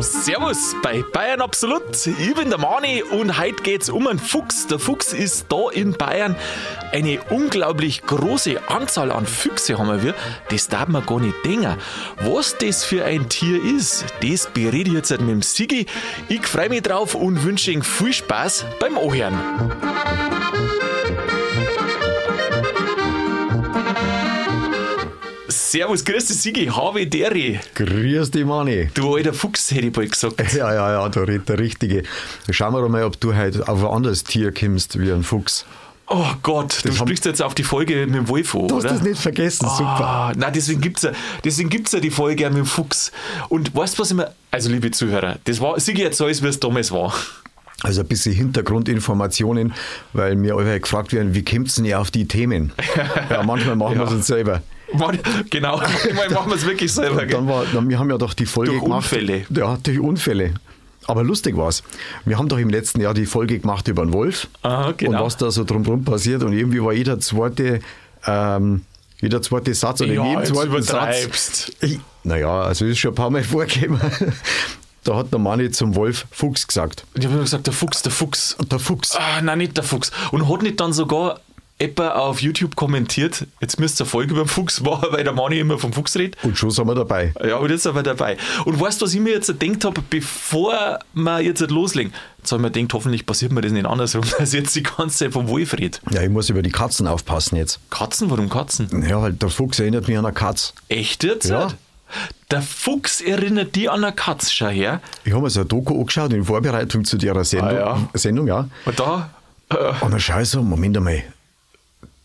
Servus bei Bayern Absolut. Ich bin der Mani und heute geht's um einen Fuchs. Der Fuchs ist da in Bayern. Eine unglaublich große Anzahl an Füchse haben wir. Das darf man gar nicht denken. Was das für ein Tier ist, das berede ich jetzt mit dem Sigi. Ich freue mich drauf und wünsche Ihnen viel Spaß beim Ohren. Servus, grüß dich, Sigi, habe Deri. Grüß dich, Manni. Du alter Fuchs, hätte ich bald gesagt. Ja, ja, ja, da redet der Richtige. Schauen wir doch mal, ob du heute auf ein anderes Tier kommst wie ein Fuchs. Oh Gott, du Das haben- sprichst jetzt auf die Folge mit dem Wolf an, Du hast oder? das nicht vergessen, super. Ah, nein, deswegen gibt's ja, deswegen gibt's ja die Folge mit dem Fuchs. Und weißt du, was immer, also liebe Zuhörer, das war, Sigi jetzt alles, wie es damals war. Also ein bisschen Hintergrundinformationen, weil mir alle gefragt werden, wie kommt denn ihr auf die Themen? Ja, manchmal machen wir es uns selber. Genau, manchmal machen wir es wirklich selber. Und dann war, dann, wir haben ja doch die Folge Durch gemacht. Unfälle. Ja, durch Unfälle. Aber lustig war's. Wir haben doch im letzten Jahr die Folge gemacht über den Wolf Aha, genau. und was da so drumherum passiert. Und irgendwie war jeder zweite, ähm, jeder zweite Satz oder Ja, in jedem zweiten. Satz. Ich, naja, also ist schon ein paar Mal vorgekommen. Da hat der Manni zum Wolf Fuchs gesagt. Und ich habe immer gesagt, der Fuchs, der Fuchs. Und der Fuchs. Ah, nein, nicht der Fuchs. Und hat nicht dann sogar jemand auf YouTube kommentiert, jetzt müsst ihr Folge über den Fuchs machen, weil der Manni immer vom Fuchs redet. Und schon sind wir dabei. Ja, und jetzt sind wir dabei. Und weißt du, was ich mir jetzt gedacht habe, bevor wir jetzt loslegen? Jetzt habe ich mir gedacht, hoffentlich passiert mir das nicht andersrum, ich jetzt die ganze Zeit vom Wolf rede. Ja, ich muss über die Katzen aufpassen jetzt. Katzen? Warum Katzen? Ja, weil der Fuchs erinnert mich an eine Katz. Echt jetzt? Ja. Der Fuchs erinnert die an eine Katze, schau her. Ich habe mir so ein Doku angeschaut in Vorbereitung zu der Sendung. Ah, ja. Sendung, ja. Und da, äh, Und dann schaue ich so, Moment einmal,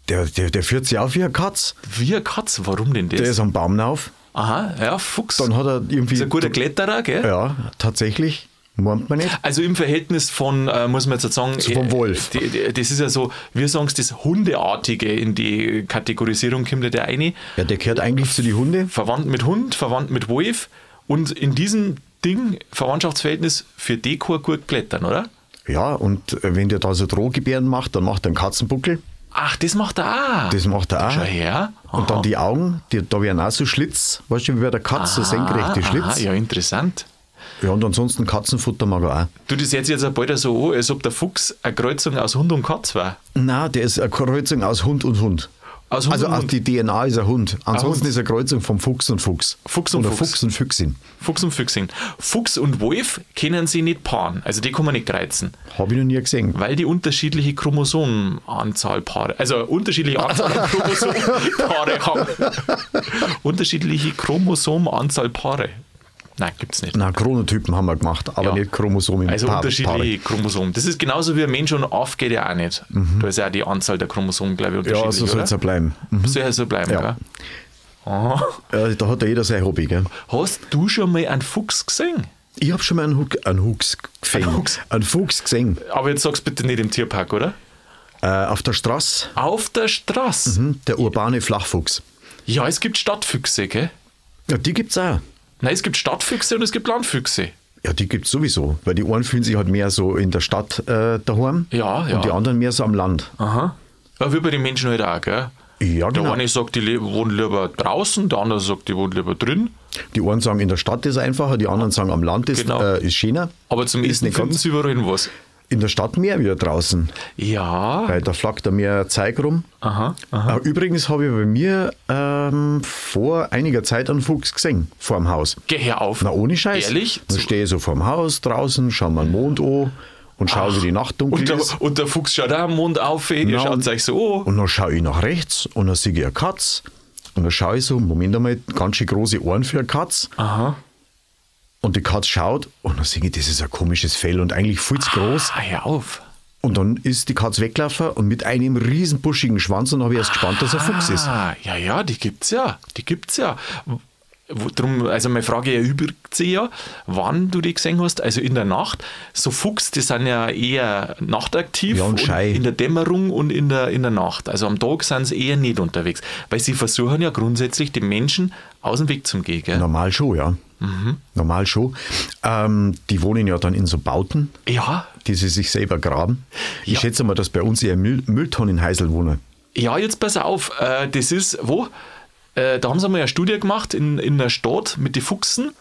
der, der, der führt sich auf wie eine Katz. wie eine Katze, warum denn das? Der ist am Baum rauf. Aha, ja, Fuchs. Dann hat er irgendwie. ist ein guter Kletterer, gell? Ja, tatsächlich. Meint man nicht. Also im Verhältnis von, äh, muss man jetzt sagen, Zu vom äh, Wolf. Die, die, das ist ja so, wir sagen es, das Hundeartige in die Kategorisierung kommt ja der eine. Ja, der gehört eigentlich zu den Hunde. Verwandt mit Hund, verwandt mit Wolf und in diesem Ding, Verwandtschaftsverhältnis, für Dekor gut klettern, oder? Ja, und äh, wenn der da so Drohgebärden macht, dann macht er einen Katzenbuckel. Ach, das macht er auch. Das macht er auch. Schau her. Und dann die Augen, die, da werden auch so Schlitz, weißt du, wie bei der Katze, so senkrechte Schlitz. Aha, ja, interessant. Ja, und ansonsten Katzenfutter mag er auch. Du, das sich jetzt bald so an, als ob der Fuchs eine Kreuzung aus Hund und Katz war. Nein, der ist eine Kreuzung aus Hund und Hund. Aus also aus die DNA ist ein Hund. Ansonsten Hund. ist eine Kreuzung vom Fuchs und Fuchs. Fuchs und Oder Fuchs. Fuchs und Füchsin. Fuchs und Füchsin. Fuchs und Wolf können sie nicht paaren. Also die kann man nicht kreuzen. Habe ich noch nie gesehen. Weil die unterschiedliche Chromosomenanzahl Paare, also unterschiedliche Anzahl an Chromosomenpaare haben. unterschiedliche Chromosomenanzahl Paare. Nein, gibt's nicht. Na, Chronotypen haben wir gemacht, aber Ja. nicht Chromosomen. Also Pa- unterschiedliche Chromosomen. Das ist genauso wie ein Mensch und aufgeht ja auch nicht. Da ist ja auch die Anzahl der Chromosomen, glaube ich, Paare. Ja, unterschiedlich. so soll es ja bleiben. Mhm. Soll ja so bleiben, Ja. Aha. Ja, da hat ja jeder sein Hobby, gell? Hast du schon mal einen Fuchs gesehen? Ich habe schon mal einen, Huck, einen Huchs gesehen. Einen Huchs? Einen Fuchs gesehen. Aber jetzt sag's bitte nicht im Tierpark, oder? Äh, auf der Straße. Auf der Straße. Mhm, der urbane Flachfuchs. Ja, es gibt Stadtfüchse, gell? Ja, die gibt's auch. Nein, es gibt Stadtfüchse und es gibt Landfüchse. Ja, die gibt's sowieso. Weil die einen fühlen sich halt mehr so in der Stadt äh, daheim. Ja, ja. Und die anderen mehr so am Land. Aha. Ja, wie bei den Menschen halt auch, gell? Ja, Der genau. eine sagt, die wohnen lieber draußen, der andere sagt, die wohnen lieber drin. Die einen sagen, in der Stadt ist einfacher, die anderen sagen, am Land ist, Genau. äh, ist schöner. Aber zum ist Essen finden sie überall was. In der Stadt mehr wie draußen. Ja. Weil da flackt da mehr Zeug rum. Aha. Äh, Übrigens habe ich bei mir ähm, vor einiger Zeit einen Fuchs gesehen, vor dem Haus. Geh her auf. Na, ohne Scheiß. Ehrlich? Dann stehe ich so vor dem Haus draußen, schaue mir den Mond an und schaue, wie die Nacht dunkel Und der, ist. und der Fuchs schaut auch am Mond auf, ihr Na, schaut und- euch so an. Und dann schaue ich nach rechts und dann sehe ich eine Katz. Und dann schaue ich so, Moment einmal, ganz schön große Ohren für eine Katz. Aha. Und die Katz schaut und dann sehe ich, das ist ein komisches Fell und eigentlich viel zu groß. Ah, hör auf. Und dann ist die Katz weggelaufen und mit einem riesen buschigen Schwanz und habe ich erst gespannt, dass er ein Fuchs ist. Ah, ja, ja, die gibt's ja. Die gibt's ja. Drum, also meine Frage erübrigt sich ja, wann du die gesehen hast, also in der Nacht. So Fuchs, die sind ja eher nachtaktiv Ja, und schei. in der Dämmerung und in der, in der Nacht. Also am Tag sind sie eher nicht unterwegs, weil sie versuchen ja grundsätzlich den Menschen aus dem Weg zu gehen. Gell? Normal schon, ja. Normal schon. Ähm, die wohnen ja dann in so Bauten, Ja, die sie sich selber graben. Ich Ja. schätze mal, dass bei uns eher Müll Mülltonnenheisel wohnen. ja, jetzt pass auf, äh, das ist, wo? äh, da haben sie mal eine Studie gemacht in, in der Stadt mit den Fuchsen.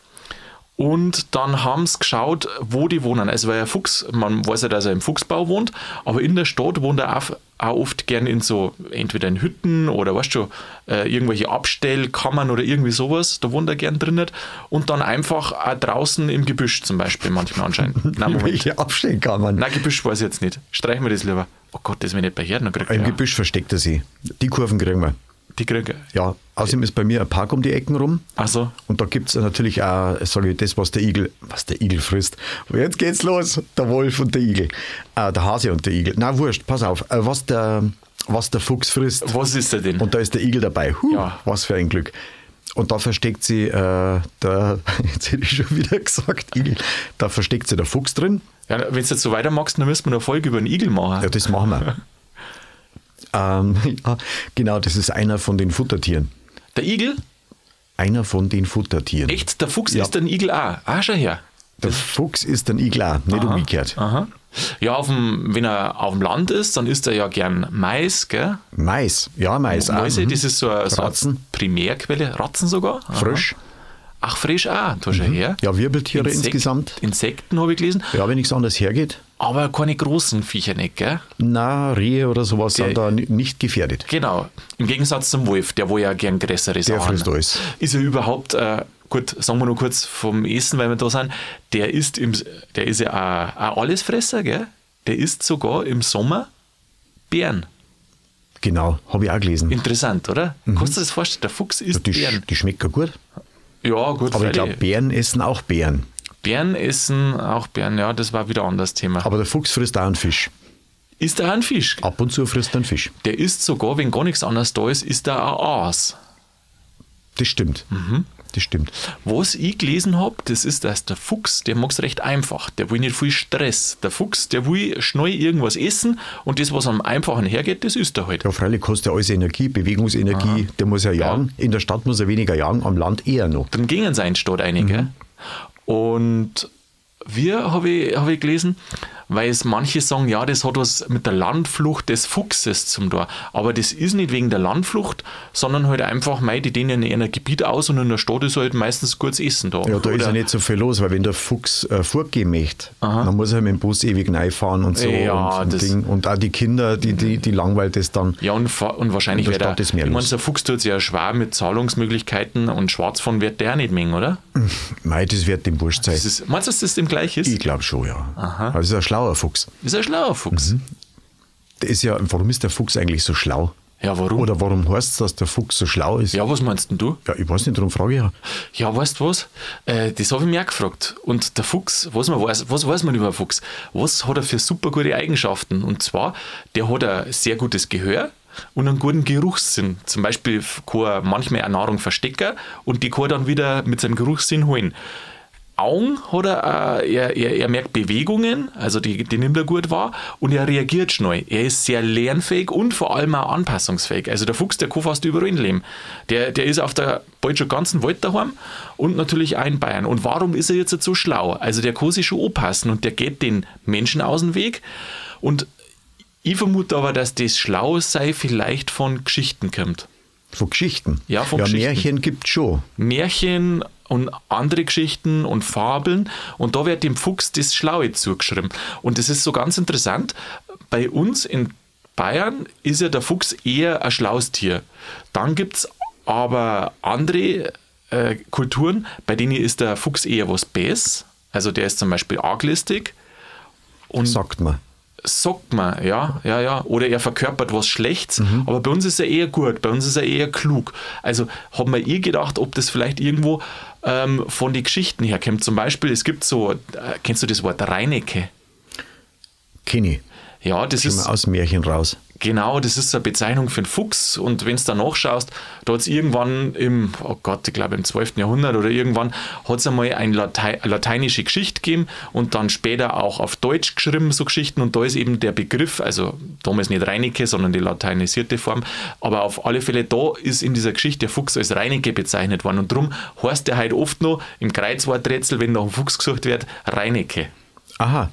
Und dann haben sie geschaut, wo die wohnen. Also, weil ein Fuchs, man weiß ja, dass er im Fuchsbau wohnt, aber in der Stadt wohnt er auch, auch oft gern in so, entweder in Hütten oder weißt du, äh, irgendwelche Abstellkammern oder irgendwie sowas. Da wohnt er gern drin. Und dann einfach auch draußen im Gebüsch zum Beispiel, manchmal anscheinend. Nein, Moment. Welche Abstellkammern? Nein, Gebüsch weiß ich jetzt nicht. Streichen wir das lieber. Oh Gott, das will ich nicht bei Herden. Im Gebüsch versteckt er sie. Die Kurven kriegen wir. Die kriege Ja, außerdem ist bei mir ein Park um die Ecken rum. Ach so. Und da gibt es natürlich auch, sage ich, das, was der Igel, was der Igel frisst. Jetzt geht's los, der Wolf und der Igel. Äh, der Hase und der Igel. Na, wurscht, pass auf. Äh, was, der, was der Fuchs frisst. Was ist er denn? Und da ist der Igel dabei. Huh, Ja. Was für ein Glück. Und da versteckt sie, äh, der, jetzt hätte ich schon wieder gesagt, Igel, da versteckt sie der Fuchs drin. Ja, wenn du jetzt so weitermachst, dann müssen wir eine Folge über einen Igel machen. Ja, das machen wir. ähm, ja, genau, das ist einer von den Futtertieren. Der Igel? Einer von den Futtertieren. Echt? Der Fuchs Ja. ist ein Igel auch. Ah, schau her. Der Fuchs ist ein Igel auch, nicht umgekehrt. Aha. Ja, auf dem, wenn er auf dem Land ist, dann isst er ja gern Mais, gell? Mais, ja, Mais. auch. Mäuse, Mhm. das ist so eine, so eine. Primärquelle. Ratzen sogar? Aha. Frisch. Ach, frisch auch. Da schau her. Ja, Wirbeltiere Insekt- insgesamt. Insekten habe ich gelesen. Ja, wenn nichts anderes hergeht. Aber keine großen Viecher nicht, gell? Na, Rehe oder sowas Der- sind da ni- nicht gefährdet. Genau. Im Gegensatz zum Wolf, der wo ja gern größere Der Sachen. frisst alles. Ist er überhaupt, äh, gut, sagen wir nur kurz vom Essen, weil wir da sind, der ist, im, der ist ja auch Allesfresser, gell? Der isst sogar im Sommer Beeren. Genau, habe ich auch gelesen. Interessant, oder? Kannst du dir das vorstellen? Der Fuchs isst Mhm. die, sch- die schmecken gut. Ja, gut, Aber ich glaube, Bären essen auch Bären. Beeren essen, auch Beeren, ja, das war wieder ein anderes Thema. Aber der Fuchs frisst auch einen Fisch. Isst er einen Fisch? Ab und zu frisst er einen Fisch. Der isst sogar, wenn gar nichts anderes da ist, isst er auch Aas. Das stimmt. Mhm. Das stimmt. Was ich gelesen habe, das ist, dass der Fuchs, der mag es recht einfach. Der will nicht viel Stress. Der Fuchs, der will schnell irgendwas essen und das, was am einfachen hergeht, das isst er halt. Ja, freilich kostet ja alles Energie, Bewegungsenergie. Der muss ja jagen. In der Stadt muss er weniger jagen, am Land eher noch. Dann gingen sie in die Stadt einige. Und wir, habe ich, hab ich gelesen, weil es manche sagen, ja, das hat was mit der Landflucht des Fuchses zum Tor. Aber das ist nicht wegen der Landflucht, sondern halt einfach, mei, die dehnen in ein Gebiet aus und in der Stadt ist halt meistens gutes Essen da. Ja, da ist Oder- ja nicht so viel los, weil wenn der Fuchs äh, fortgehen möchte, dann muss er mit dem Bus ewig reinfahren und so. Ja, und, das- Ding. und auch die Kinder, die, die, die langweilt das dann. Ja, und, und wahrscheinlich wird er. Ist ich meine, los. der Fuchs tut sich ja schwer mit Zahlungsmöglichkeiten und Schwarzfahren wird der nicht mengen, oder? Mei, das wird dem Wurscht sein. Ist, meinst du, dass das dem gleich ist? Ich glaube schon, ja. Also ist ein schlauer Fuchs. ist ein schlauer Fuchs. Mhm. Der ist ja, warum ist der Fuchs eigentlich so schlau? Ja, warum? Oder warum heißt es, dass der Fuchs so schlau ist? Ja, was meinst denn du? Ja, ich weiß nicht, darum frage ich ja. Ja, weißt du was? Äh, das habe ich mir auch gefragt. Und der Fuchs, was, man weiß, was weiß man über den Fuchs? Was hat er für super gute Eigenschaften? Und zwar, der hat ein sehr gutes Gehör und einen guten Geruchssinn. Zum Beispiel kann er manchmal eine Nahrung verstecken und die kann er dann wieder mit seinem Geruchssinn holen. Augen hat er, äh, er, er, er merkt Bewegungen, also die, die nimmt er gut wahr und er reagiert schnell. Er ist sehr lernfähig und vor allem auch anpassungsfähig. Also der Fuchs, der kann fast überall leben. Der, der ist auf der bald schon ganzen Welt daheim und natürlich auch in Bayern. Und warum ist er jetzt so schlau? Also der kann sich schon anpassen und der geht den Menschen aus dem Weg und ich vermute aber, dass das Schlau sei vielleicht von Geschichten kommt. Von Geschichten. Ja, von ja Geschichten. Märchen gibt es schon. Märchen und andere Geschichten und Fabeln und da wird dem Fuchs das Schlaue zugeschrieben. Und das ist so ganz interessant. Bei uns in Bayern ist ja der Fuchs eher ein schlaues Tier. Dann gibt es aber andere äh, Kulturen, bei denen ist der Fuchs eher was Bäs. Also der ist zum Beispiel arglistig. Und Sagt man. sagt man, ja, ja, ja. Oder er verkörpert was Schlechtes, aber bei uns ist er eher gut, bei uns ist er eher klug. Also haben wir eh gedacht, ob das vielleicht irgendwo ähm, von den Geschichten herkommt. Zum Beispiel, es gibt so, äh, kennst du das Wort Reinecke? Kenne ich. Ja, das Schon ist. aus dem Märchen raus. Genau, das ist eine Bezeichnung für einen Fuchs. Und wenn du da nachschaust, da hat es irgendwann im, oh Gott, ich glaube im 12. Jahrhundert oder irgendwann, hat es einmal eine Latei lateinische Geschichte gegeben und dann später auch auf Deutsch geschrieben, so Geschichten. Und da ist eben der Begriff, also damals nicht Reinecke, sondern die lateinisierte Form, aber auf alle Fälle da ist in dieser Geschichte der Fuchs als Reinecke bezeichnet worden. Und darum heißt der halt oft noch im Kreuzworträtsel, wenn nach einem Fuchs gesucht wird, Reinecke. Aha.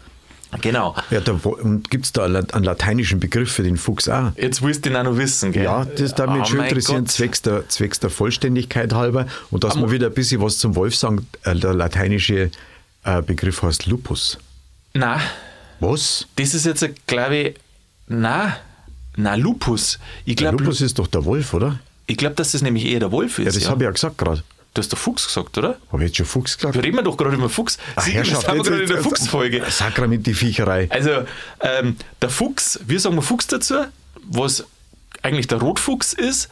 Genau. Ja, da, und gibt es da einen lateinischen Begriff für den Fuchs auch? Jetzt willst du den auch noch wissen, gell? Ja, das darf mich Oh schon mein interessieren, zwecks der, zwecks der Vollständigkeit halber. Und dass wir wieder ein bisschen was zum Wolf sagen, äh, der lateinische äh, Begriff heißt Lupus. Nein, Was? das ist jetzt, glaube ich, nein, nein, Lupus. Ich Der glaube, Lupus ist doch der Wolf, oder? ich glaub, dass das nämlich eher der Wolf ist. Ja, das habe ich ja gesagt gerade. Du hast der Fuchs gesagt, oder? Habe ich jetzt schon Fuchs gesagt? Wir reden doch gerade über Fuchs. Ach, Sieh, wir Herrschaft, sind jetzt- gerade in der Fuchsfolge. Sakrament die Viecherei. Also, ähm, der Fuchs, wir sagen mal Fuchs dazu, was eigentlich der Rotfuchs ist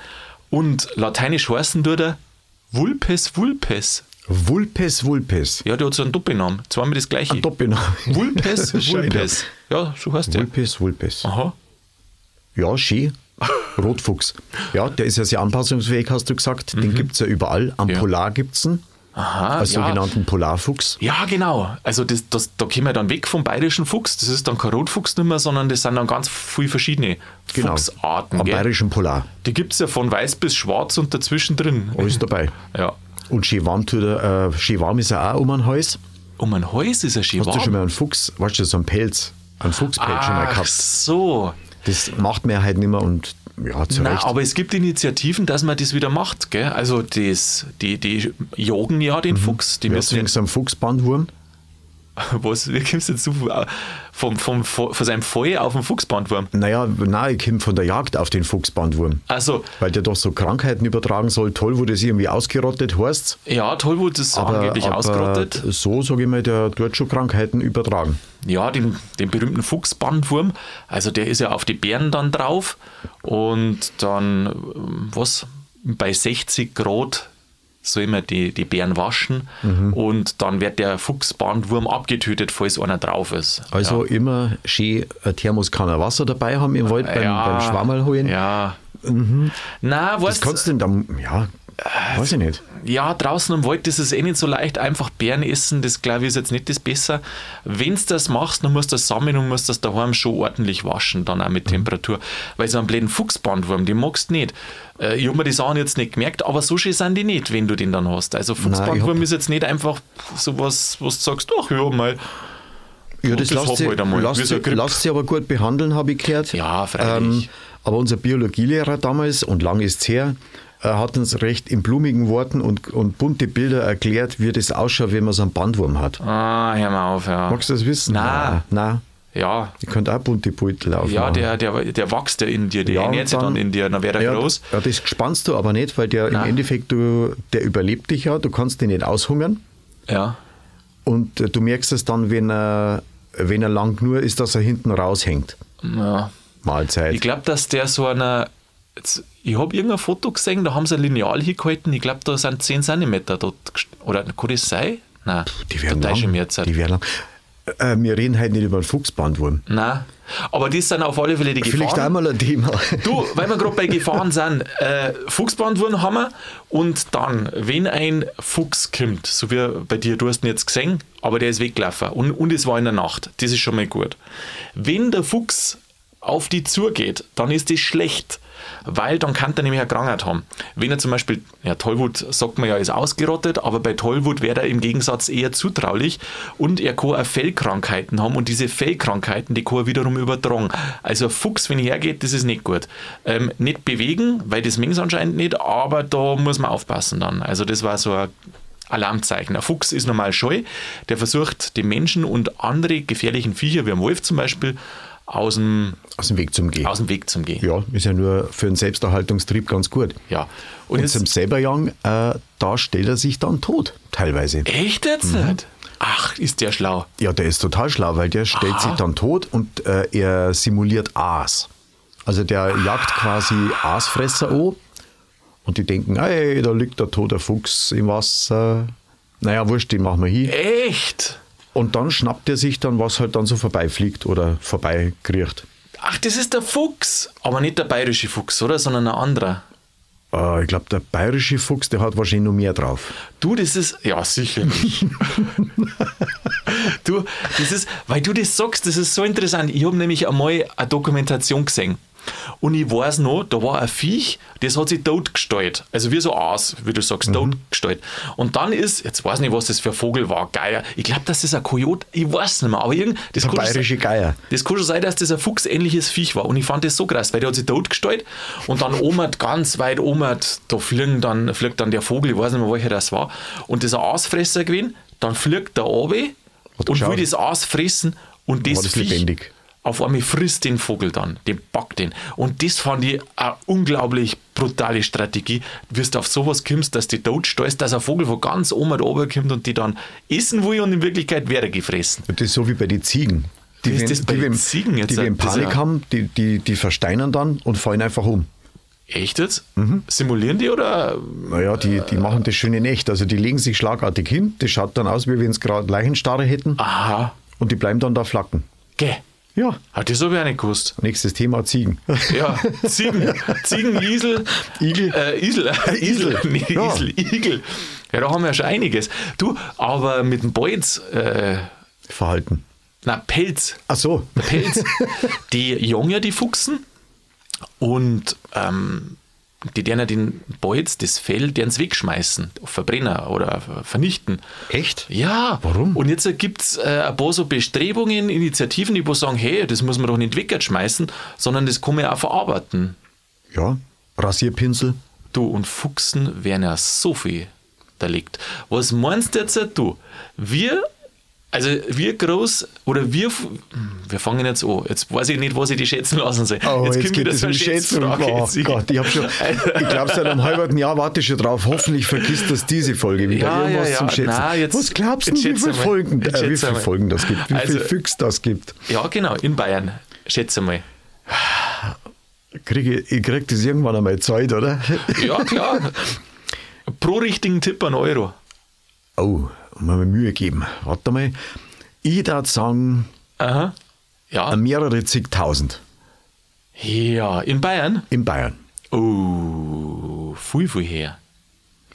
und lateinisch heißen tut er Vulpes vulpes. Vulpes vulpes. Ja, der hat so einen Doppelnamen. Zweimal das gleiche. Ein Doppelname. Vulpes vulpes. Ja, so heißt der. Vulpes vulpes. Aha. Ja, schön. Rotfuchs. Ja, der ist ja sehr anpassungsfähig, hast du gesagt. Den gibt es ja überall. Am Mhm. Ja. Polar gibt es ihn. Aha, Als ja. sogenannten Polarfuchs. Ja, genau. Also das, das, da kommen wir dann weg vom bayerischen Fuchs. Das ist dann kein Rotfuchs mehr, sondern das sind dann ganz viele verschiedene Genau. Fuchsarten. Am gell? bayerischen Polar. Die gibt es ja von weiß bis schwarz und dazwischen drin. Alles dabei. Ja. Und schön warm, tut er, äh, schön warm ist er auch um den Hals. Um ein Hals ist er schön Hast du warm. schon mal einen Fuchs, weißt du, so einen Pelz, einen Fuchspelz schon mal Ach gehabt? so. Das macht man halt nicht mehr und ja, zu Nein, Recht. aber es gibt Initiativen, dass man das wieder macht. Gell? Also das, die, die jagen ja den Fuchs. Die ja, müssen wegen so einem Fuchsbandwurm. Was, wie kommst du dazu? Vom, vom, von seinem Feuer auf den Fuchsbandwurm. Naja, nein, ich komme von der Jagd auf den Fuchsbandwurm. Also, Weil der doch so Krankheiten übertragen soll. Toll, wo das irgendwie ausgerottet heißt. ja, Tollwut ist Aber, angeblich aber ausgerottet. so, sage ich mal, der tut schon Krankheiten übertragen. Ja, den, den berühmten Fuchsbandwurm. Also der ist ja auf die Bären dann drauf. Und dann, ähm, was, bei 60 Grad soll man die, die Bären waschen. Mhm. Und dann wird der Fuchsbandwurm abgetötet, falls einer drauf ist. Also immer schön eine Thermoskanne Wasser dabei haben im Wald beim, beim Schwammerl holen. Ja. Na, Das weißt kannst du denn dann, ja, weiß ich nicht. ja, draußen im Wald ist es eh nicht so leicht, einfach Beeren essen, das glaube ich ist jetzt nicht das Besser. Wenn du das machst, dann musst du das sammeln und musst das daheim schon ordentlich waschen, dann auch mit Temperatur. Weil so einen blöden Fuchsbandwurm, den magst du nicht. Äh, Ich habe mir die Sachen jetzt nicht gemerkt, aber so schön sind die nicht, wenn du den dann hast. Also Fuchsbandwurm ist jetzt nicht einfach sowas, was du sagst, ach ja, mal. Ja, das, das lässt hat sich, halt sich aber gut behandeln, habe ich gehört. Ähm, Ja, freilich. aber unser Biologielehrer damals, und lang ist es her, hat uns recht in blumigen Worten und, und bunte Bilder erklärt, wie das ausschaut, wenn man so einen Bandwurm hat. Ah, hör mal auf, ja. Magst du das wissen? Nein. Nein. Ja, Die könnte auch bunte Beutel aufmachen. ja der, der, der wächst ja in dir, der Ja, ernährt sich dann in dir, dann wäre er ja, groß. Ja, das spannst du aber nicht, weil der im Nein. Endeffekt, du, der überlebt dich ja, du kannst den nicht aushungern. Ja. Und äh, du merkst es dann, wenn er, wenn er lang nur ist, dass er hinten raushängt. ja. Mahlzeit. Ich glaube, dass der so einer. Jetzt, ich habe irgendein Foto gesehen, da haben sie ein Lineal hingehalten. Ich glaube, da sind 10 cm dort. Oder kann das sein? Nein, die werden da lang. jetzt. Die werden lang. Äh, wir reden halt nicht über einen Fuchsbandwurm. Nein. Aber das sind auf alle Fälle die Vielleicht Gefahren. einmal ein Thema. Du, weil wir gerade bei Gefahren sind, äh, Fuchsbandwurm haben wir und dann, wenn ein Fuchs kommt, so wie bei dir, du hast ihn jetzt gesehen, aber der ist weggelaufen und, und es war in der Nacht, das ist schon mal gut. Wenn der Fuchs auf die zugeht, dann ist das schlecht, weil dann kann er nämlich eine Krankheit haben. Wenn er zum Beispiel, ja, Tollwut sagt man ja, ist ausgerottet, aber bei Tollwut wäre er im Gegensatz eher zutraulich und er kann auch Fellkrankheiten haben und diese Fellkrankheiten, die kann er wiederum übertragen. Also ein Fuchs, wenn er hergeht, das ist nicht gut. Ähm, nicht bewegen, weil das mengt anscheinend nicht, aber da muss man aufpassen dann. Also das war so ein Alarmzeichen. Ein Fuchs ist normal scheu, der versucht, den Menschen und andere gefährlichen Viecher, wie ein Wolf zum Beispiel, aus dem, Aus dem Weg zum Gehen. aus dem Weg zu gehen. Ja, ist ja nur für den Selbsterhaltungstrieb ganz gut. Ja. Und Und jetzt, zum Selberjagen, äh, da stellt er sich dann tot, teilweise. echt jetzt nicht? Ach, ist der schlau. Ja, der ist total schlau, weil der stellt sich dann tot und äh, er simuliert Aas. Also der jagt quasi Aasfresser an und die denken, ey, da liegt der tote Fuchs im Wasser. Naja, wurscht, den machen wir hier. Echt? Und dann schnappt er sich dann, was halt dann so vorbeifliegt oder vorbeikriecht. Ach, das ist der Fuchs. Aber nicht der bayerische Fuchs, oder? Sondern ein anderer. Äh, ich glaube, der bayerische Fuchs, der hat wahrscheinlich noch mehr drauf. Du, das ist, ja, sicherlich. du, das ist, weil du das sagst, das ist so interessant. Ich habe nämlich einmal eine Dokumentation gesehen. Und ich weiß noch, da war ein Viech, das hat sich tot gestellt. Also wie so Aas, wie du sagst, Mhm. tot gestellt. Und dann ist, jetzt weiß ich nicht, was das für ein Vogel war, Geier. Ich glaube, das ist ein Kojote, ich weiß nicht mehr, aber irgend, das kann bayerische sein- Geier. das kann schon sein, dass das ein fuchsähnliches Viech war. Und ich fand das so krass, weil der hat sich tot gestellt und dann oben, ganz weit oben, da fliegen dann, fliegt dann der Vogel, ich weiß nicht mehr, welcher das war. Und das ist ein Aasfresser gewesen, dann fliegt der runter und geschaut. will das Aas fressen und das, War das Viech lebendig? Auf einmal frisst den Vogel dann, den packt den. Und das fand ich eine unglaublich brutale Strategie, du auf sowas kommst, dass die tot stehst, dass ein Vogel von ganz oben oben kommt und die dann essen will und in Wirklichkeit wäre gefressen. Das ist so wie bei den Ziegen. Die, Wie ist wenn, das bei die, den Ziegen jetzt? die, ist Panik ja- haben, die, die, die versteinern dann und fallen einfach um. Echt jetzt? Mhm. Simulieren die oder? Naja, die, die machen das schön in echt. Also die legen sich schlagartig hin. Das schaut dann aus, wie wenn sie gerade Leichenstarre hätten. Aha, Und die bleiben dann da flacken. geh. Ja. Ah, das ich auch nicht gewusst. Nächstes Thema Ziegen. Ja, Ziegen, Ziegen, Isel, Igel. äh, Isel, Isel, nee, Ja. Isel, Igel. Ja, da haben wir ja schon einiges. Du, aber mit dem Bolz, äh, Verhalten. na, Pelz, Ach so. Pelz, die ja die Fuchsen und ähm, die deren ja den Bolz, das Fell, deren wegschmeißen, auf Verbrenner oder vernichten. Echt? Ja. Warum? Und jetzt gibt es äh, ein paar so Bestrebungen, Initiativen, die wo sagen, hey, das muss man doch nicht wegschmeißen, sondern das kann man ja auch verarbeiten. Ja. Rasierpinsel. Du, und Fuchsen werden ja so viel da liegt. Was meinst du jetzt du? Wir, also wir groß, oder wir, wir fangen jetzt an. Jetzt weiß ich nicht, was ich die schätzen lassen soll. Oh, jetzt, kommt es so um eine. Schätzfrage. Oh Jetzt ich- Gott, ich habe schon, ich glaube, seit einem halben Jahr warte ich schon drauf. Hoffentlich vergisst das diese Folge wieder. Ja, Irgendwas ja, ja. zum Schätzen. Na, jetzt- Was glaubst du, jetzt wie viele. Folgen, Jetzt äh, wie viele. Folgen das gibt? Wie viele Also- Füchs das gibt? Ja, genau, in Bayern. Schätze mal. Kriege, ich krieg das irgendwann einmal Zeit, oder? Ja, klar. Pro richtigen Tipp ein Euro. Oh, mal Mühe geben. Warte mal. Ich würde sagen, Aha. Ja. mehrere zigtausend Ja, in Bayern? in Bayern. Oh, viel, viel her.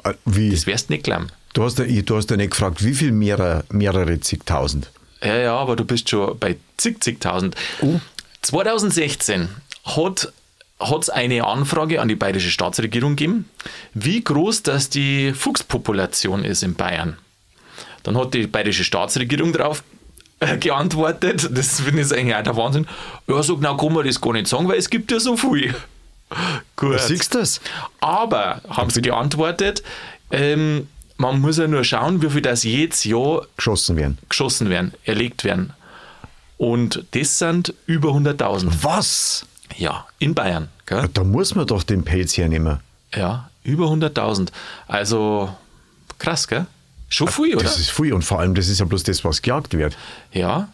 Äh, Wie? Das wärst nicht glauben. Du hast, ja, du hast ja nicht gefragt, wie viel mehrere, mehrere zigtausend? Ja, ja, aber du bist schon bei zig, zigtausend. Oh. 2016 hat es eine Anfrage an die bayerische Staatsregierung gegeben, wie groß das die Fuchspopulation ist in Bayern. Dann hat die bayerische Staatsregierung darauf äh, geantwortet, das finde ich eigentlich auch der Wahnsinn. Ja, so genau kann man das gar nicht sagen, weil es gibt ja so viel. Gut. Siehst du das? Aber haben sie geantwortet, ähm, man muss ja nur schauen, wie viel das jedes Jahr Geschossen werden. geschossen werden, erlegt werden. Und das sind über 100.000. Was? Ja, in Bayern. Gell? Da muss man doch den Pelz hernehmen. Ja, über 100.000. Also krass, gell? Schon viel, oder? Das ist viel und vor allem, das ist ja bloß das, was gejagt wird. Ja,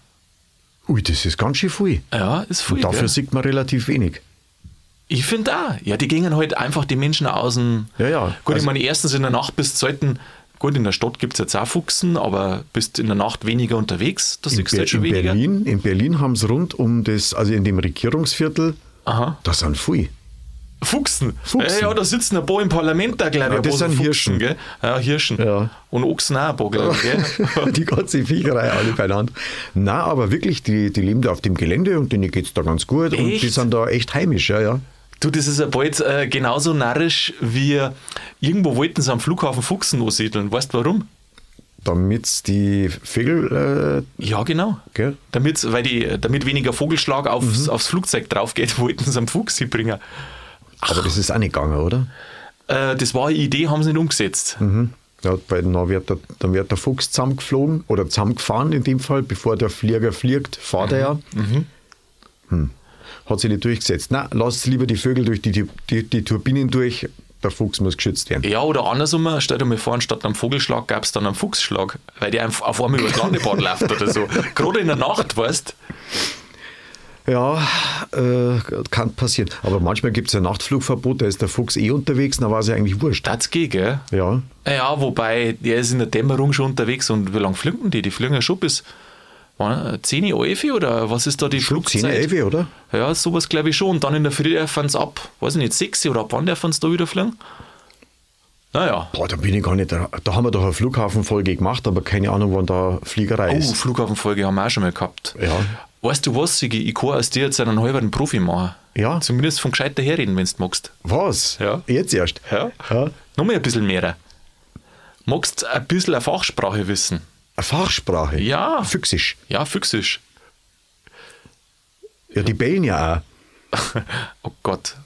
Ui, das ist ganz schön viel. ja, ist viel. Und dafür gell? sieht man relativ wenig. Ich finde da. Ja, die gingen halt einfach die Menschen aus dem. Ja, ja. Gut, ich Also- meine, erstens in der Nacht bist du selten. Gut, in der Stadt gibt es jetzt auch Fuchsen, aber bist in der Nacht weniger unterwegs. Da In, siehst du halt schon in weniger. Berlin, in Berlin haben sie rund um das, also in dem Regierungsviertel, Aha. da sind viel. Fuchsen. Fuchsen. Ja, ja, da sitzen ein paar im Parlament da, glaube ich. Ja, das sind Fuchsen, Hirschen. Gell? Ja, Hirschen. Ja. Und Ochsen auch ein paar, glaube ich. Gell? die ganze Viecherei alle beieinander. Na, aber wirklich, die, die leben da auf dem Gelände und denen geht es da ganz gut und die Echt? sind da echt heimisch, ja, ja. Du, das ist ja bald äh, genauso narrisch wie irgendwo wollten sie am Flughafen Fuchsen ansiedeln. Weißt du warum? Damit die Vögel, Ja, genau. äh, gell? Damit, weil die, damit weniger Vogelschlag aufs, Mhm. aufs Flugzeug drauf geht, wollten sie am Fuchs bringen. Aber das ist auch nicht gegangen, oder? Äh, das war eine Idee, haben sie nicht umgesetzt. Mhm. Ja, weil dann wird, der, dann wird der Fuchs zusammengeflogen oder zusammengefahren in dem Fall, bevor der Flieger fliegt, fährt er ja. Hm. Hat sich nicht durchgesetzt. Na, lasst lieber die Vögel durch die, die, die, Turbinen durch, der Fuchs muss geschützt werden. Ja, oder andersrum, stell dir mal vor, anstatt einem Vogelschlag gab es dann einen Fuchsschlag, weil der einfach auf einmal über das Landebad läuft oder so. Gerade in der Nacht, weißt Ja, äh, kann passieren. Aber manchmal gibt es ja Nachtflugverbot, da ist der Fuchs eh unterwegs, dann war es ja eigentlich wurscht. das geht, gell? Ja, Ja, wobei, der ist in der Dämmerung schon unterwegs und wie lange fliegen die? Die fliegen ja schon bis wann, 10 Uhr, 11 Uhr oder was ist da die Flugzeit? 10, 11, oder? Ja, sowas glaube ich schon. Und dann in der Früh dürfen sie ab, weiß ich nicht, 6 Uhr oder ab wann dürfen sie da wieder fliegen? Naja. Boah, da bin ich gar nicht. Da, da haben wir doch eine Flughafenfolge gemacht, aber keine Ahnung, wann da Fliegerei Oh, ist. Flughafenfolge haben wir auch schon mal gehabt. Ja. Weißt du was, Sigi? Ich kann aus dir jetzt einen halben Profi machen. Ja. Zumindest von gescheit daherreden, wenn du magst. Was? Ja. Jetzt erst? Ja. ja. Nochmal ein bisschen mehr. Magst ein bisschen eine Fachsprache wissen? Eine Fachsprache? Ja. Füchsisch. Ja, Füchsisch. Ja, die bellen ja auch. Oh Gott,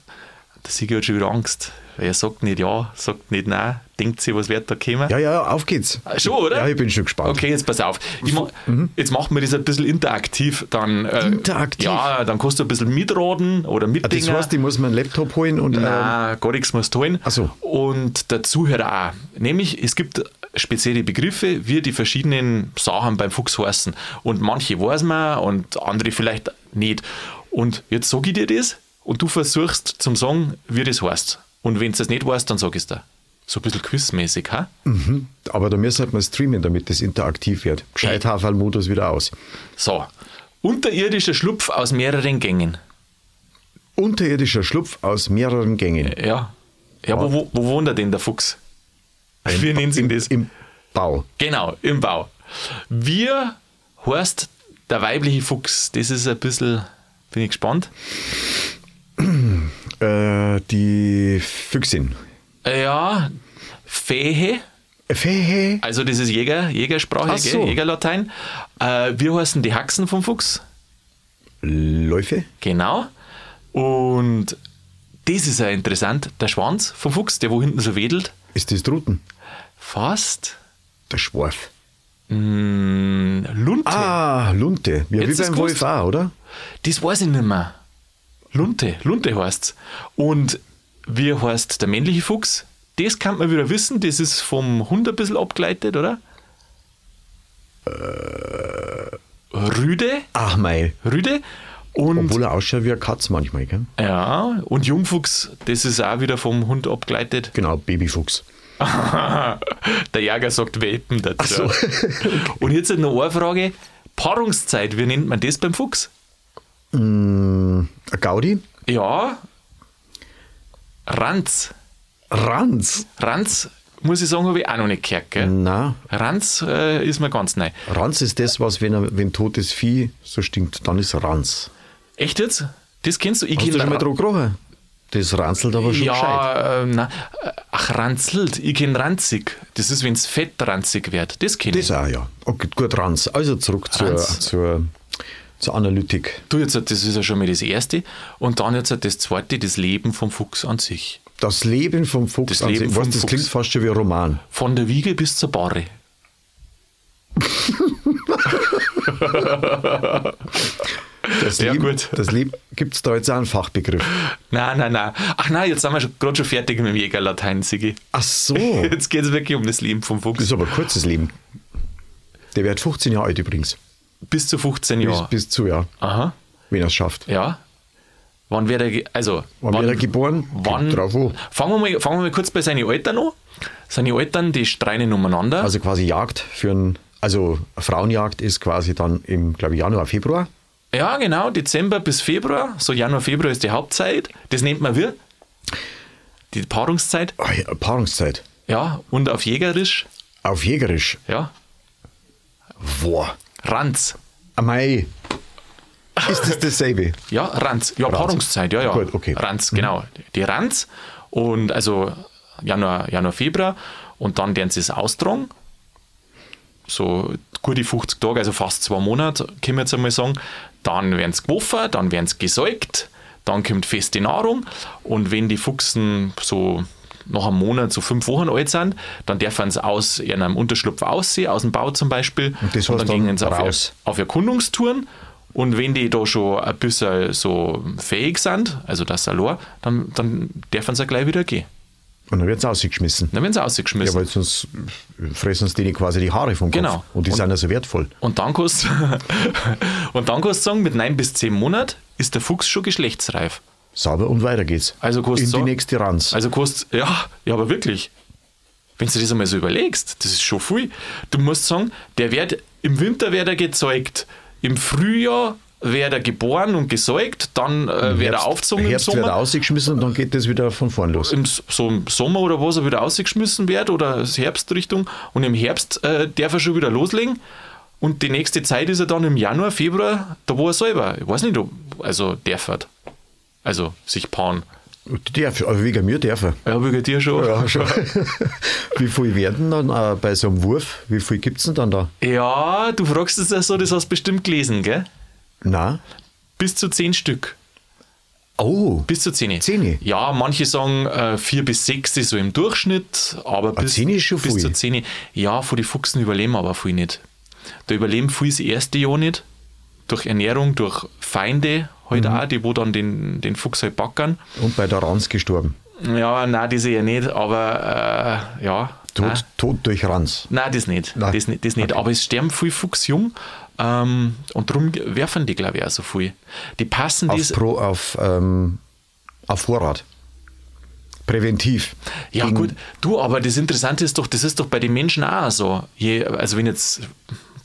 der Sieger hat schon wieder Angst. Er sagt nicht ja, sagt nicht nein, denkt sich, was wird da kommen. Ja, ja, auf geht's. Schon, oder? Ja, ich bin schon gespannt. Okay, jetzt pass auf. Ma Jetzt machen wir das ein bisschen interaktiv. Dann, äh, Interaktiv? Ja, dann kannst du ein bisschen mitraten oder Ah, Das mitdenken. heißt, ich muss mir einen Laptop holen und. Ähm, Nein, gar nichts musst du holen. Ach so. Und der Zuhörer auch. Nämlich, es gibt spezielle Begriffe, wie die verschiedenen Sachen beim Fuchs heißen. Und manche weiß man und andere vielleicht nicht. Und jetzt sage ich dir das und du versuchst zum sagen, wie das heißt. Und wenn du das nicht weißt, dann sag ich es dir. So ein bisschen quizmäßig, ha? aber da müssen wir streamen, damit das interaktiv wird. Gescheit modus wieder aus. So. Unterirdischer Schlupf aus mehreren Gängen. Unterirdischer Schlupf aus mehreren Gängen. Ja. Ja, Wo, wo, wo wohnt er denn, der Fuchs? Wie nennen sie ihn das? Im Bau. Genau, im Bau. Wir heißt der weibliche Fuchs. Das ist ein bisschen, bin ich gespannt. Äh, die Füchsin. Ja, Fehe, Fehe. also das ist Jäger, Jägersprache, Ach so. Jägerlatein. Äh, wir heißen die Haxen vom Fuchs. Läufe. Genau. Und das ist ja interessant. Der Schwanz vom Fuchs, der wo hinten so wedelt, Ist das Truten? fast Der Schwarf. mh, Lunte. Ah, Lunte. Ja, Jetzt wie beim Wolf auch, oder? Das weiß ich nicht mehr. Lunte, Lunte heißt's. Und wie heißt der männliche Fuchs? Das kann man wieder wissen, das ist vom Hund ein bisschen abgeleitet, oder? Rüde, Ach mei. Rüde. Und, Obwohl er ausschaut wie eine Katz manchmal, gell? ja, und Jungfuchs, das ist auch wieder vom Hund abgeleitet. Genau, Babyfuchs. Der Jäger sagt Welpen dazu. Und jetzt noch eine Frage. Paarungszeit, wie nennt man das beim Fuchs? Ein Gaudi. Ja, Ranz. Ranz. Ranz, muss ich sagen, habe ich auch noch nicht gehört. Gell? Na, Ranz äh, ist mir ganz neu. Ranz ist das, was, wenn, er, wenn totes Vieh so stinkt, dann ist Ranz. Echt jetzt? Das kennst du? Ich Hast du schon mal Ra- drauf gerochen? Das ranzelt aber schon. Ja, äh, na, ach, ranzelt. Ich kenne ranzig. Das ist, wenn es fettranzig wird. Das kenne ich. Das auch, ja. Okay, gut, Ranz. Also zurück zur, Ranz. zur, zur Analytik. Du, jetzt, das ist ja schon mal das Erste. Und dann jetzt das Zweite, das Leben vom Fuchs an sich. Das Leben vom Fuchs. Das an Leben sich. was, das Fuchs. klingt fast schon wie ein Roman. Von der Wiege bis zur Barre. Das Ja, Leben, gut. Das Leben, gibt es da jetzt auch einen Fachbegriff? Nein, nein, nein. Ach nein, jetzt sind wir gerade schon fertig mit dem Jägerlatein, Sigi. Ach so. Jetzt geht es wirklich um das Leben vom Das Fuchs. ist aber ein kurzes Leben. Der wird 15 Jahre alt übrigens. Bis zu 15 Bis, Jahre. bis zu, ja. Aha. Wenn er es schafft. Ja. Wann wird er, also, Wann wird er geboren? Wann, drauf an. fangen, wir mal, fangen wir mal kurz bei seinen Eltern an. Seine Eltern, die streiten umeinander. Also quasi Jagd für ein, also Frauenjagd ist quasi dann im, glaube ich, Januar, Februar. ja, genau, Dezember bis Februar. So Januar, Februar ist die Hauptzeit. Das nennt man wie? Die Paarungszeit. Ah, ja, Paarungszeit. Ja, und auf Jägerisch, Auf Jägerisch. ja, Boah. Ranz. Amei. Ist das dasselbe? Ja, Ranz. Ja, Paarungszeit, ja, ja. Gut, okay. Ranz, genau. Die Ranz. Und also Januar, Januar, Februar. Und dann werden sie es austragen. So gute 50 Tage, also fast zwei Monate, können wir jetzt einmal sagen. Dann werden sie geworfen, dann werden sie gesäugt, dann kommt feste Nahrung. Und wenn die Fuchsen so nach einem Monat, so fünf Wochen alt sind, dann dürfen sie aus ihrem Unterschlupf aussehen, aus dem Bau zum Beispiel. Und das dann heißt dann gehen sie auf, raus. auf Erkundungstouren. Und wenn die da schon ein bisschen so fähig sind, also das allein, dann, dann dürfen sie gleich wieder gehen. Und dann wird es ausgeschmissen. Dann werden sie Ja, ausgeschmissen. weil sonst fressen uns denen quasi die Haare vom Kopf. Genau. Und die Und- sind ja so wertvoll. und dann kannst und dann kannst du sagen, mit 9 bis 10 Monaten ist der Fuchs schon geschlechtsreif. Sauber und weiter geht's. Also kannst In du die nächste Ranz. Also kannst ja, ja, aber wirklich. Wenn du dir das einmal so überlegst, das ist schon viel. Du musst sagen, der wird, im Winter wird er gezeugt, im Frühjahr wird er geboren und gesäugt, dann äh, wird er aufgezogen im Herbst wird Sommer. er ausgeschmissen und dann geht das wieder von vorn los. im, so im Sommer oder was er wieder ausgeschmissen wird oder Herbstrichtung und im Herbst äh, darf er schon wieder loslegen und die nächste Zeit ist er dann im Januar, Februar, da wo er selber, ich weiß nicht, ob, also darf er. Also sich paaren. Darf, aber wegen mir darf er. Ja, wegen dir schon. Ja, schon. Wie viel werden dann äh, bei so einem Wurf? Wie viel gibt es denn dann da? Ja, du fragst es ja so, das hast du bestimmt gelesen, gell? Na? Bis zu zehn Stück. Oh, Bis zu zehn. Zehn? Ja, manche sagen äh, vier bis sechs ist so im Durchschnitt, aber bis, zehn ist schon bis viel. zu zehn. Ja, von den Fuchsen überleben aber viel nicht. Da überleben viel das erste Jahr nicht. Durch Ernährung, durch Feinde halt Mhm. auch, die wo dann den, den Fuchs halt backern. und bei der Ranz gestorben. Ja, nein, das ja nicht, aber äh, ja. Tod. Tod durch Ranz. Nein, das nicht. Nein. Das, nicht- das nicht. Aber es sterben viel Fuchs jung ähm, und darum werfen die, glaube ich, auch so viel. Die passen Auf, das. Pro, auf, ähm, auf Vorrat. Präventiv. Ja, gut. Du, aber das Interessante ist doch, das ist doch bei den Menschen auch so. Je, also, wenn jetzt.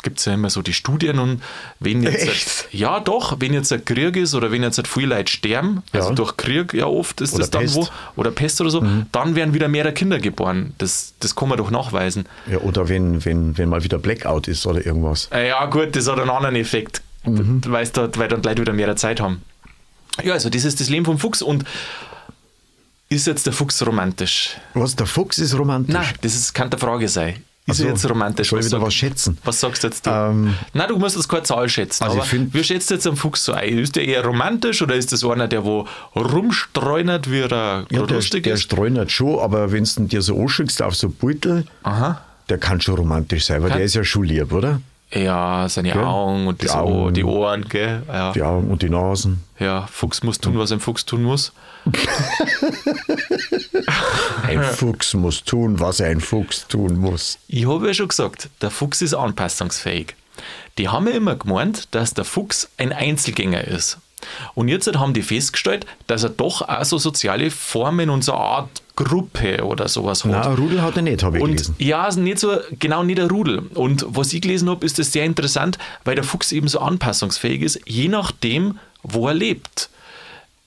Gibt es ja immer so die Studien und wenn jetzt. Echt? Ja, doch, wenn jetzt ein Krieg ist oder wenn jetzt halt viele Leute sterben, also Ja. durch Krieg ja oft ist Oder das dann Pest. Mhm. wo, oder Pest oder so, dann werden wieder mehr Kinder geboren. Das, das kann man doch nachweisen. Ja, oder wenn, wenn, wenn mal wieder Blackout ist oder irgendwas. Äh, Ja, gut, das hat einen anderen Effekt, Mhm. weil, da, weil dann Leute wieder mehr Zeit haben. Ja, also das ist das Leben vom Fuchs und ist jetzt der Fuchs romantisch? Was, der Fuchs ist romantisch? Nein, das ist, kann eine Frage sein. Ist so, jetzt romantisch? soll ich wieder sag- was schätzen? Was sagst du jetzt du? Ähm, Nein, du musst jetzt keine Zahl schätzen. Also aber find- wie schätzt du jetzt einen Fuchs so ein? Ist der eher romantisch oder ist das einer, der wo rumstreunert, wie er Ja, der, lustig der ist? streunert schon, aber wenn du dir so anschickst auf so Beutel, Aha. der kann schon romantisch sein, weil Kann- der ist ja schon lieb, oder? Ja, seine Gell? Augen und Die Augen. die Ohren, gell? Ja. Die Augen und die Nasen. ja, Fuchs muss tun, was ein Fuchs tun muss. Ein Fuchs muss tun, was ein Fuchs tun muss. Ich habe ja schon gesagt, der Fuchs ist anpassungsfähig. Die haben ja immer gemeint, dass der Fuchs ein Einzelgänger ist. Und jetzt haben die festgestellt, dass er doch auch so soziale Formen und so eine Art Gruppe oder sowas hat. Na, ein Rudel hat er nicht, habe ich Und gelesen. ja, nicht so, genau nicht ein Rudel. Und was ich gelesen habe, ist das sehr interessant, weil der Fuchs eben so anpassungsfähig ist, je nachdem, wo er lebt.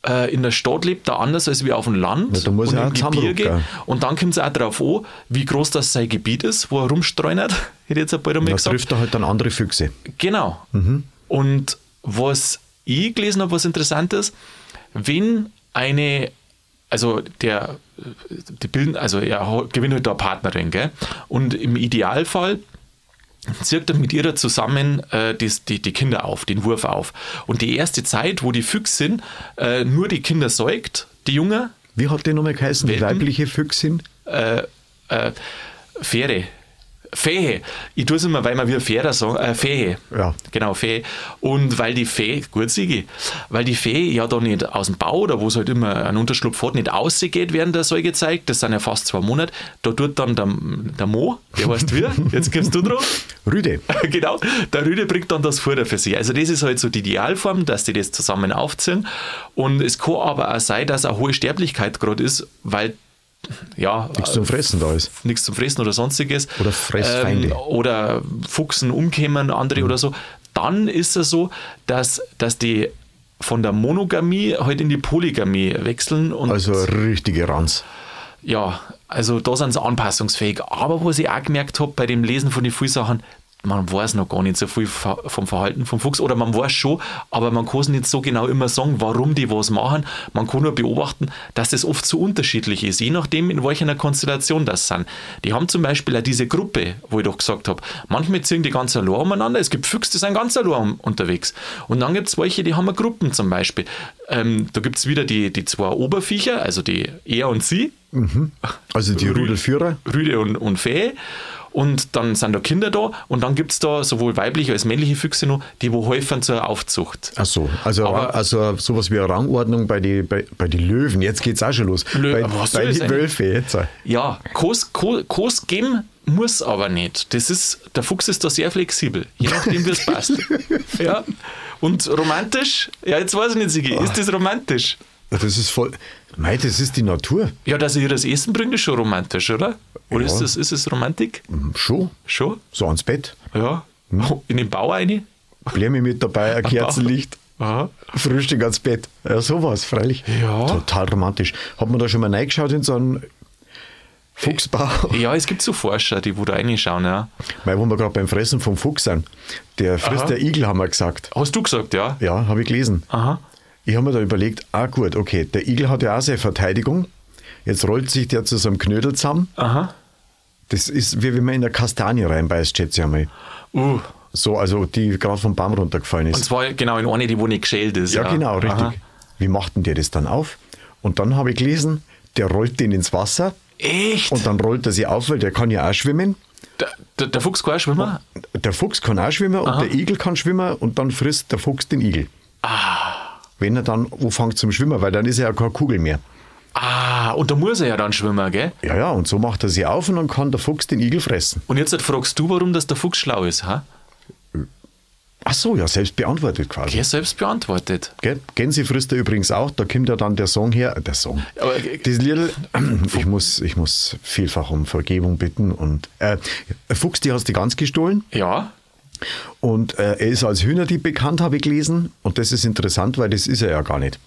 Äh, in der Stadt lebt er anders als wie auf dem Land Ja, da muss und er im. Gebirge. Und dann kommt es auch darauf an, wie groß das sein Gebiet ist, wo er rumstreunert, hätte ich jetzt bald einmal Da gesagt. trifft er halt dann andere Füchse. Genau. Und was ich gelesen habe, was interessant ist, wenn eine, also der, die bilden, also er gewinnt halt da eine Partnerin, gell? Und im Idealfall zieht er mit ihrer zusammen äh, die, die, die Kinder auf, den Wurf auf. Und die erste Zeit, wo die Füchse sind, äh, nur die Kinder säugt, die Junge, Wie hat die nochmal geheißen? Die Welpen? weibliche Füchsin? äh, äh, Fähre. Fähe. Ich tue es immer, weil man wie Fähre sagen, äh, Fähe. Ja. Genau, Fähe. Und weil die Fähe, gut Sigi, weil die Fähe ja da nicht aus dem Bau oder wo es halt immer ein Unterschlupf hat, nicht ausgeht während der Säuge zeigt, das sind ja fast zwei Monate, da tut dann der, der Mo, der heißt wie, jetzt gibst du drauf. Rüde. genau, der Rüde bringt dann das Futter für sie. Also das ist halt so die Idealform, dass die das zusammen aufziehen. Und es kann aber auch sein, dass eine hohe Sterblichkeit gerade ist, weil ja, Nichts zum Fressen da ist. nichts zum Fressen oder sonstiges. Oder Fressfeinde. Ähm, oder Fuchsen umkämen, andere Mhm. oder so. Dann ist es so, dass, dass die von der Monogamie halt in die Polygamie wechseln und Also richtige Ranz. ja, also da sind sie anpassungsfähig. Aber was ich auch gemerkt habe bei dem Lesen von den vielen Sachen, man weiß noch gar nicht so viel vom Verhalten vom Fuchs oder man weiß schon, aber man kann es nicht so genau immer sagen, warum die was machen. Man kann nur beobachten, dass das oft so unterschiedlich ist, je nachdem, in welcher Konstellation das sind. Die haben zum Beispiel auch diese Gruppe, wo ich doch gesagt habe, manchmal ziehen die ganz allein umeinander, es gibt Füchse, die sind ganz allein unterwegs. Und dann gibt es welche, die haben Gruppen zum Beispiel. Ähm, da gibt es wieder die, die zwei Oberviecher, also die er und sie, Also die Rü- Rudelführer. Rüde und, und Fee. Und dann sind da Kinder da und dann gibt es da sowohl weibliche als männliche Füchse noch, die wo helfen zur Aufzucht. Ach so, also, Aber- also sowas wie eine Rangordnung bei den bei, bei die Löwen. Jetzt geht's auch schon los. Lö- bei was bei das die eigentlich? Wölfe jetzt. Ja, Kos, Ko- Kos geben muss aber nicht. Das ist, der Fuchs ist da sehr flexibel, je nachdem, wie es passt. ja. Und romantisch? Ja, jetzt weiß ich nicht, Sigi, ist das romantisch? Das ist voll. Mei, das ist die Natur. Ja, dass er ihr das Essen bringt, ist schon romantisch, oder? Oder Ja. ist, das, ist es Romantik? Hm, Schon. Schon? So ans Bett. Ja. In den Bau rein? Blärme mit dabei, ein Kerzenlicht. Aha. Frühstück ans Bett. Ja, sowas, freilich. Ja. Total romantisch. Hat man da schon mal reingeschaut in so einen Fuchsbau? Ja, es gibt so Forscher, die wo da reinschauen, ja. Weil, wo wir gerade beim Fressen vom Fuchs sind. Der frisst Aha. der Igel, haben wir gesagt. Hast du gesagt, ja? Ja, habe ich gelesen. Aha. Ich habe mir da überlegt, ah gut, okay, der Igel hat ja auch seine Verteidigung. Jetzt rollt sich der zu so einem Knödel zusammen. Aha. Das ist wie wenn man in eine Kastanie reinbeißt, schätze ich einmal. Uh. So, also die gerade vom Baum runtergefallen Und ist. zwar genau in eine, die wo nicht geschält ist. Ja, genau, richtig. Aha. Wie macht denn der das dann auf? Und dann habe ich gelesen, der rollt den ins Wasser Echt? und dann rollt er sie auf, weil der kann ja auch schwimmen. der, der, der Fuchs kann auch schwimmen? Der Fuchs kann auch schwimmen und der Igel kann schwimmen und dann frisst der Fuchs den Igel. Wenn er dann anfängt zum Schwimmen, weil dann ist er ja keine Kugel mehr. Ah, und da muss er ja dann schwimmen, gell? Ja, ja, und so macht er sie auf und dann kann der Fuchs den Igel fressen. Und jetzt fragst du, warum das der Fuchs schlau ist, ha? Ach so, ja, selbst beantwortet quasi. Okay, selbst beantwortet. Gell? Gänse frisst er übrigens auch, da kommt ja dann der Song her, äh, der Song. Aber, das Lied, ich muss, ich muss vielfach um Vergebung bitten und äh, Fuchs, die hast du ganz gestohlen Ja. Und äh, er ist als Hühnerdieb bekannt, habe ich gelesen und das ist interessant, weil das ist er ja gar nicht.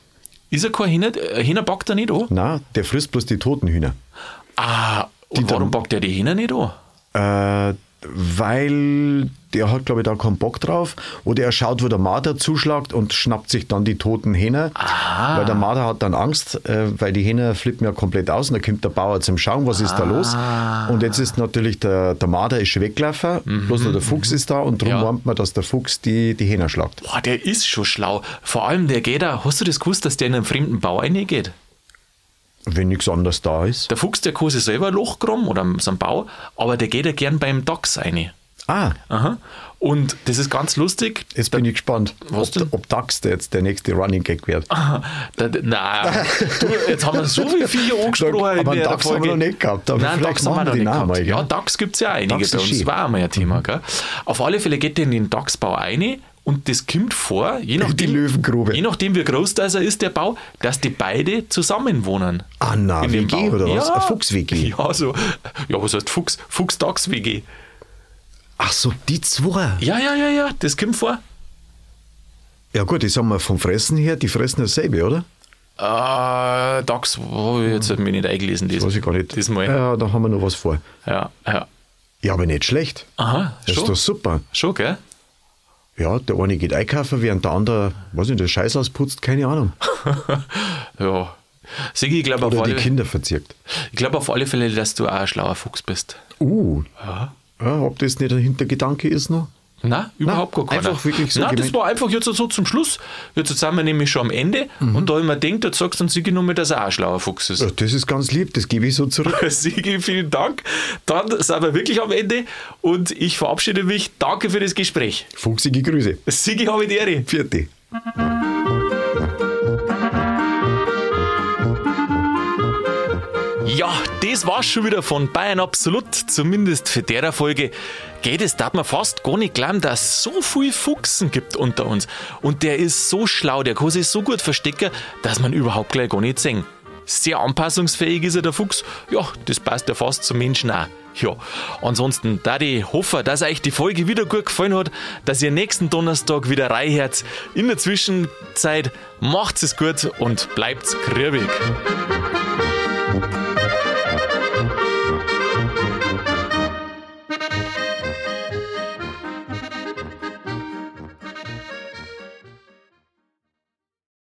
Ist er kein Hühner? Äh, Hühner backt er nicht an? Na, der frisst bloß die toten Hühner. Ah, und warum backt er die Hühner nicht an? Äh, weil der hat, glaube ich, da keinen Bock drauf. Oder er schaut, wo der Marder zuschlagt und schnappt sich dann die toten Hähner. Weil der Marder hat dann Angst, äh, weil die Hähner flippen ja komplett aus und da kommt der Bauer zum Schauen, was ist da los. Und jetzt ist natürlich der, der Marder ist weggelaufen, bloß noch der Fuchs ist da und darum Ja. meint man, dass der Fuchs die, die Hähner schlagt. Boah, der ist schon schlau. Vor allem der geht da. Hast du das gewusst, dass der in einen fremden Bau reingeht? Wenn nichts anderes da ist. Der Fuchs, der kann sich selber ein Loch graben oder so einen Bau, aber der geht ja gern beim Dachs rein. Ah, Aha. Und das ist ganz lustig. jetzt bin ich gespannt, ob, denn? ob DAX der jetzt der nächste Running Gag wird. Da, da, nein, du, jetzt haben wir so viele Viecher angesprochen. Aber in DAX haben wir noch nicht gehabt, aber Nein, DAX haben wir noch nicht auch gehabt. mal, ja, DAX gibt es ja einige DAX bei uns. schön. war einmal ein Thema. Gell? Auf alle Fälle geht der in den DAX-Bau rein und das kommt vor, je nachdem, Die Löwengrube. je nachdem wie groß das ist, der Bau, dass die beide zusammen wohnen. Ah, na, In WG Bau. oder was? Ja. Fuchs-WG? Ja, so. Ja, was heißt Fuchs? Fuchs-Dachs-WG. Ach so, die zwei. Ja, ja, ja, ja, das kommt vor. Ja gut, ich sag mal, vom Fressen her, die fressen dasselbe, oder? Äh, DAX, oh, jetzt hat mich nicht eingelesen. Das, Weiß ich gar nicht. Diesmal. Ja, Ja, da haben wir noch was vor. ja. ja. Ja, aber nicht schlecht. Aha, Das schon. ist doch super. Schon, gell? Ja, der eine geht einkaufen, während der andere, weiß nicht, der Scheiß ausputzt, keine Ahnung. ja. Sigi, ich glaube auf, Oder die alle- Kinder verzirkt. ich glaub auf alle Fälle, dass du auch ein schlauer Fuchs bist. Uh. Ja. ob das nicht ein Hintergedanke ist noch? Nein, überhaupt gar keiner. einfach wirklich so Nein, das war einfach jetzt so zum Schluss. Jetzt sind wir nämlich schon am Ende Mhm. und da mir gedacht, jetzt sagst du dann Sigi nur mit, dass er auch ein schlauer Fuchs ist. Ja, das ist ganz lieb, das gebe ich so zurück. Sigi, vielen Dank. Dann sind wir wirklich am Ende und ich verabschiede mich. Danke für das Gespräch. Fuchsige Grüße. Sigi, habe ich die Ehre. Vierte. Das war's schon wieder von Bayern Absolut, zumindest für der Folge. Geht es, darf man fast gar nicht glauben, dass es so viel Fuchsen gibt unter uns. Und der ist so schlau, der kann sich so gut verstecken, dass man überhaupt gleich gar nicht sehen. Sehr anpassungsfähig ist er, der Fuchs. Ja, das passt ja fast zum Menschen auch. Ja, ansonsten, da ich hoffe, dass euch die Folge wieder gut gefallen hat, dass ihr nächsten Donnerstag wieder reinhört. In der Zwischenzeit macht's es gut und bleibt's grübig.